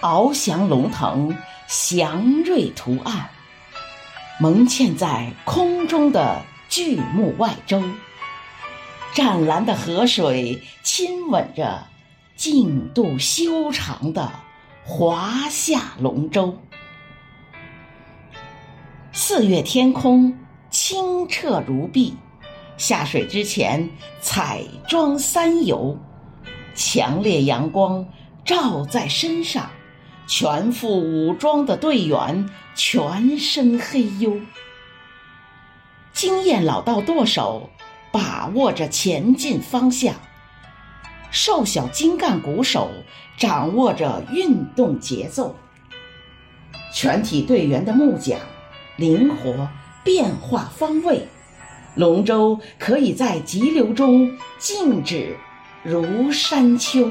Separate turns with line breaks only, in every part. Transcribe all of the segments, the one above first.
翱翔龙腾，祥瑞图案，蒙嵌在空中的巨木外周。湛蓝的河水亲吻着净度修长的华夏龙舟。四月天空清澈如碧，下水之前彩妆三游，强烈阳光照在身上，全副武装的队员全身黑黝。经验老道舵手把握着前进方向，瘦小精干鼓手掌握着运动节奏，全体队员的木桨。灵活变化方位，龙舟可以在急流中静止如山丘。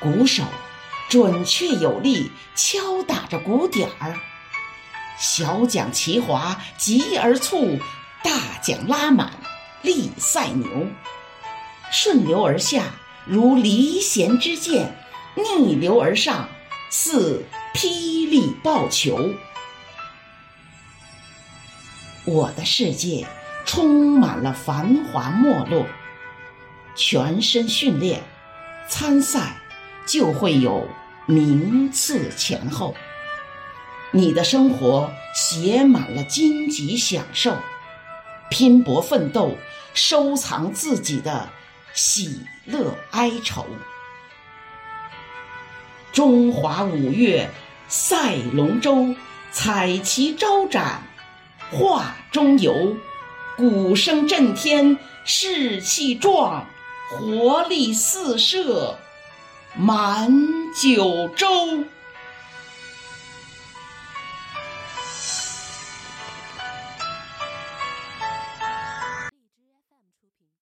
鼓手准确有力敲打着鼓点儿，小桨齐划，急而促，大桨拉满，力赛牛。顺流而下，如离弦之箭；逆流而上，似霹雳爆球。我的世界充满了繁华没落，全身训练，参赛就会有名次前后。你的生活写满了荆棘享受，拼搏奋斗，收藏自己的喜乐哀愁。中华五岳赛龙舟，彩旗招展。画中游，鼓声震天，士气壮，活力四射，满九州。